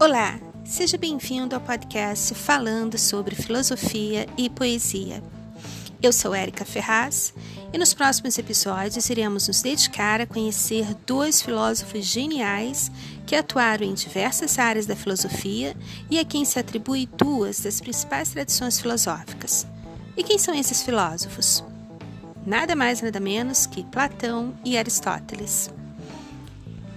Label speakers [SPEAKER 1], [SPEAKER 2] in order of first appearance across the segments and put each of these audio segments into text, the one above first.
[SPEAKER 1] Olá, seja bem-vindo ao podcast falando sobre filosofia e poesia. Eu sou Érica Ferraz e nos próximos episódios iremos nos dedicar a conhecer dois filósofos geniais que atuaram em diversas áreas da filosofia e a quem se atribui duas das principais tradições filosóficas. E quem são esses filósofos? Nada mais nada menos que Platão e Aristóteles.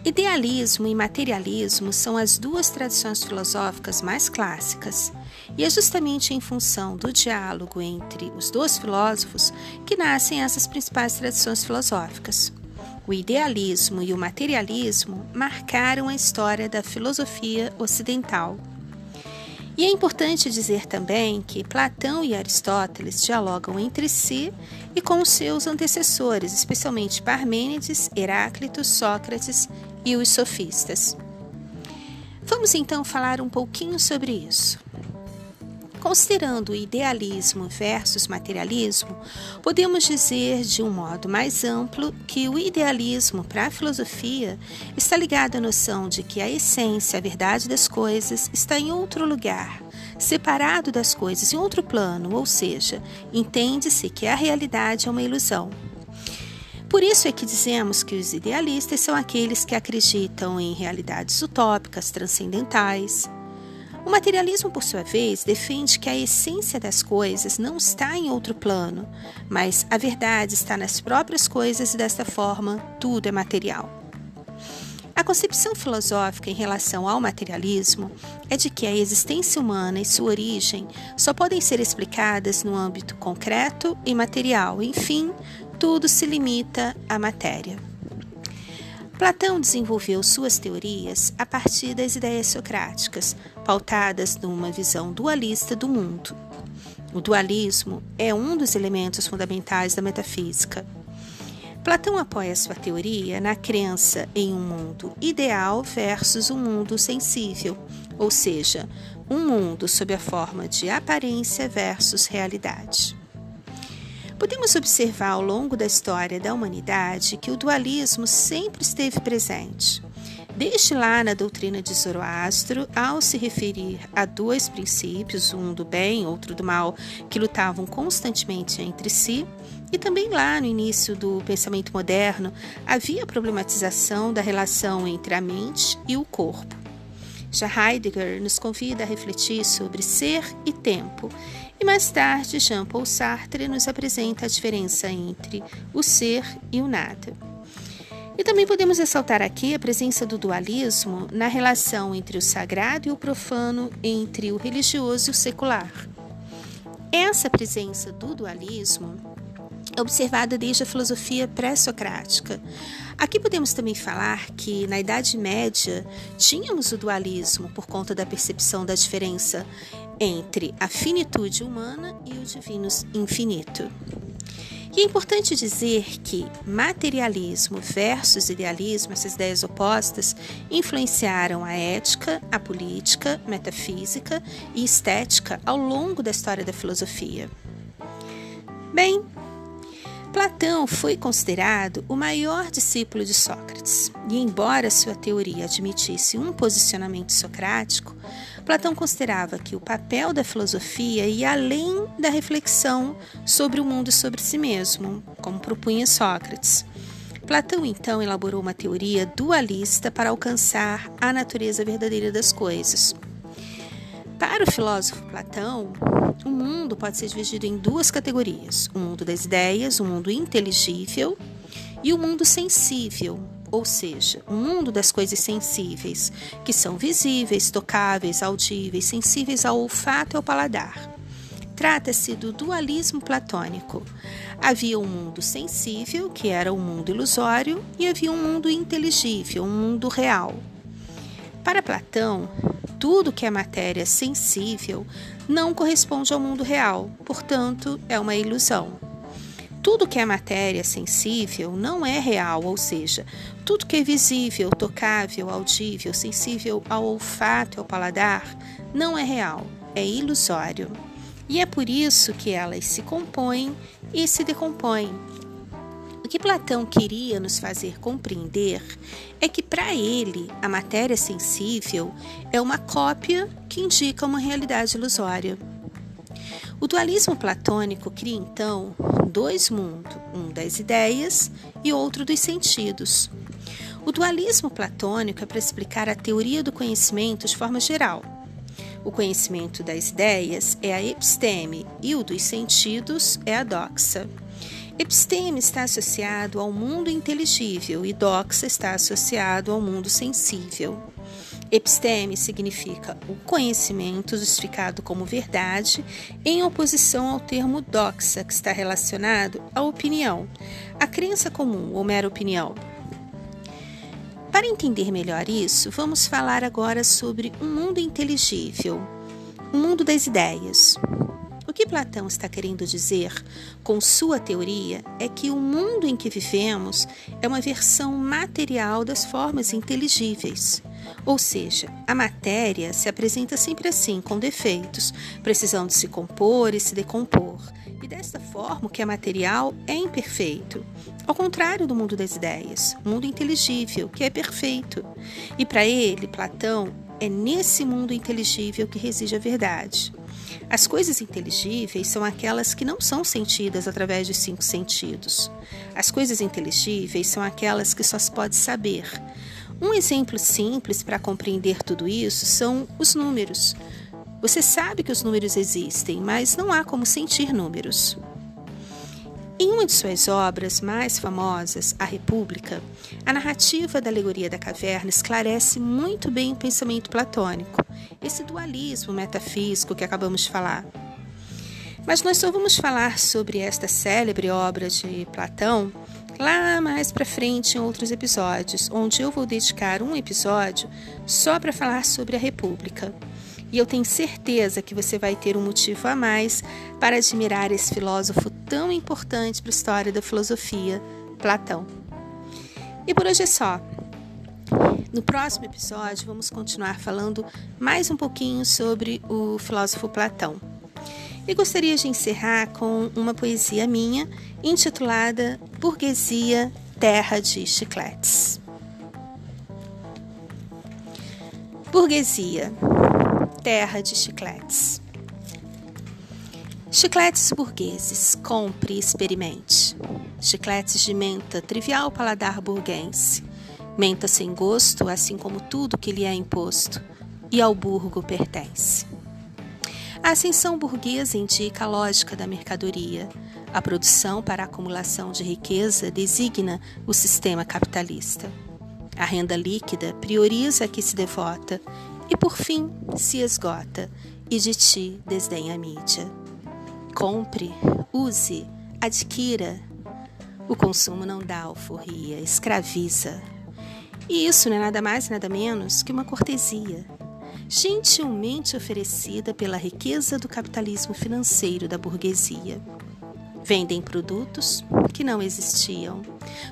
[SPEAKER 1] Idealismo e materialismo são as duas tradições filosóficas mais clássicas, e é justamente em função do diálogo entre os dois filósofos que nascem essas principais tradições filosóficas. O idealismo e o materialismo marcaram a história da filosofia ocidental. E é importante dizer também que Platão e Aristóteles dialogam entre si e com seus antecessores, especialmente Parmênides, Heráclito, Sócrates e os sofistas. Vamos então falar um pouquinho sobre isso. Considerando o idealismo versus materialismo, podemos dizer de um modo mais amplo que o idealismo para a filosofia está ligado à noção de que a essência, a verdade das coisas está em outro lugar, separado das coisas, em outro plano, ou seja, entende-se que a realidade é uma ilusão. Por isso é que dizemos que os idealistas são aqueles que acreditam em realidades utópicas, transcendentais. O materialismo, por sua vez, defende que a essência das coisas não está em outro plano, mas a verdade está nas próprias coisas e desta forma tudo é material. A concepção filosófica em relação ao materialismo é de que a existência humana e sua origem só podem ser explicadas no âmbito concreto e material, enfim, tudo se limita à matéria. Platão desenvolveu suas teorias a partir das ideias socráticas, pautadas numa visão dualista do mundo. O dualismo é um dos elementos fundamentais da metafísica. Platão apoia sua teoria na crença em um mundo ideal versus um mundo sensível, ou seja, um mundo sob a forma de aparência versus realidade. Podemos observar ao longo da história da humanidade que o dualismo sempre esteve presente. Desde lá na doutrina de Zoroastro, ao se referir a dois princípios, um do bem, outro do mal, que lutavam constantemente entre si, e também lá no início do pensamento moderno, havia a problematização da relação entre a mente e o corpo. Já Heidegger nos convida a refletir sobre ser e tempo e mais tarde, Jean-Paul Sartre nos apresenta a diferença entre o ser e o nada. E também podemos ressaltar aqui a presença do dualismo na relação entre o sagrado e o profano, entre o religioso e o secular. Essa presença do dualismo é observada desde a filosofia pré-socrática. Aqui podemos também falar que na Idade Média tínhamos o dualismo por conta da percepção da diferença entre a finitude humana e o divino infinito. E é importante dizer que materialismo versus idealismo, essas ideias opostas, influenciaram a ética, a política, metafísica e estética ao longo da história da filosofia. Bem, Platão foi considerado o maior discípulo de Sócrates, e embora sua teoria admitisse um posicionamento socrático, Platão considerava que o papel da filosofia ia além da reflexão sobre o mundo e sobre si mesmo, como propunha Sócrates. Platão então elaborou uma teoria dualista para alcançar a natureza verdadeira das coisas. Para o filósofo Platão, o mundo pode ser dividido em duas categorias: o mundo das ideias, o mundo inteligível, e o mundo sensível, ou seja, o mundo das coisas sensíveis, que são visíveis, tocáveis, audíveis, sensíveis ao olfato e ao paladar. Trata-se do dualismo platônico. Havia um mundo sensível, que era um mundo ilusório, e havia um mundo inteligível, um mundo real. Para Platão, tudo que é matéria sensível não corresponde ao mundo real, portanto, é uma ilusão. Tudo que é matéria sensível não é real, ou seja, tudo que é visível, tocável, audível, sensível ao olfato e ao paladar, não é real, é ilusório. E é por isso que elas se compõem e se decompõem. Que Platão queria nos fazer compreender é que, para ele, a matéria sensível é uma cópia que indica uma realidade ilusória. O dualismo platônico cria então dois mundos, um das ideias e outro dos sentidos. O dualismo platônico é para explicar a teoria do conhecimento de forma geral. O conhecimento das ideias é a episteme e o dos sentidos é a doxa. Episteme está associado ao mundo inteligível e doxa está associado ao mundo sensível. Episteme significa o conhecimento justificado como verdade, em oposição ao termo doxa, que está relacionado à opinião, a crença comum ou mera opinião. Para entender melhor isso, vamos falar agora sobre um mundo inteligível, o um mundo das ideias. O que Platão está querendo dizer com sua teoria é que o mundo em que vivemos é uma versão material das formas inteligíveis. Ou seja, a matéria se apresenta sempre assim, com defeitos, precisando se compor e se decompor. E desta forma, o que é material é imperfeito. Ao contrário do mundo das ideias, mundo inteligível, que é perfeito. E para ele, Platão, é nesse mundo inteligível que reside a verdade. As coisas inteligíveis são aquelas que não são sentidas através dos cinco sentidos. As coisas inteligíveis são aquelas que só se pode saber. Um exemplo simples para compreender tudo isso são os números. Você sabe que os números existem, mas não há como sentir números. Em uma de suas obras mais famosas, A República, a narrativa da alegoria da caverna esclarece muito bem o pensamento platônico, esse dualismo metafísico que acabamos de falar. Mas nós só vamos falar sobre esta célebre obra de Platão lá mais para frente em outros episódios, onde eu vou dedicar um episódio só para falar sobre a República. E eu tenho certeza que você vai ter um motivo a mais para admirar esse filósofo tão importante para a história da filosofia, Platão. E por hoje é só. No próximo episódio, vamos continuar falando mais um pouquinho sobre o filósofo Platão. E gostaria de encerrar com uma poesia minha intitulada Burguesia Terra de Chicletes. Burguesia terra de chicletes. Chicletes burgueses, compre e experimente. Chicletes de menta, trivial paladar burguense. Menta sem gosto, assim como tudo que lhe é imposto, e ao burgo pertence. A ascensão burguesa indica a lógica da mercadoria. A produção para a acumulação de riqueza designa o sistema capitalista. A renda líquida prioriza a que se devota e por fim se esgota e de ti desdenha a mídia. Compre, use, adquira. O consumo não dá alforria, escraviza. E isso não é nada mais nada menos que uma cortesia, gentilmente oferecida pela riqueza do capitalismo financeiro da burguesia. Vendem produtos que não existiam,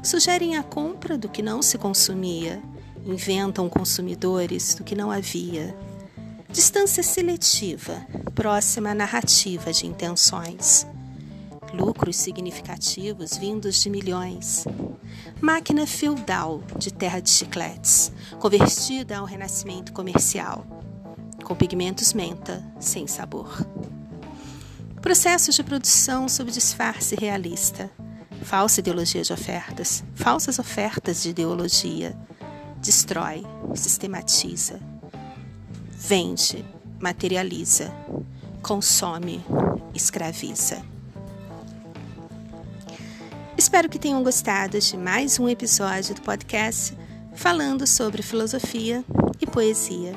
[SPEAKER 1] sugerem a compra do que não se consumia inventam consumidores do que não havia. Distância seletiva, próxima à narrativa de intenções. Lucros significativos vindos de milhões. Máquina feudal de terra de chicletes, convertida ao renascimento comercial. Com pigmentos menta, sem sabor. Processos de produção sob disfarce realista. Falsa ideologia de ofertas, falsas ofertas de ideologia destrói, sistematiza, vende, materializa, consome, escraviza. Espero que tenham gostado de mais um episódio do podcast falando sobre filosofia e poesia.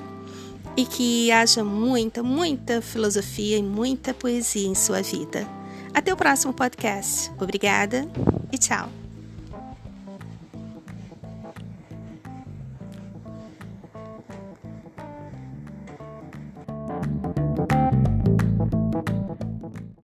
[SPEAKER 1] E que haja muita, muita filosofia e muita poesia em sua vida. Até o próximo podcast. Obrigada e tchau.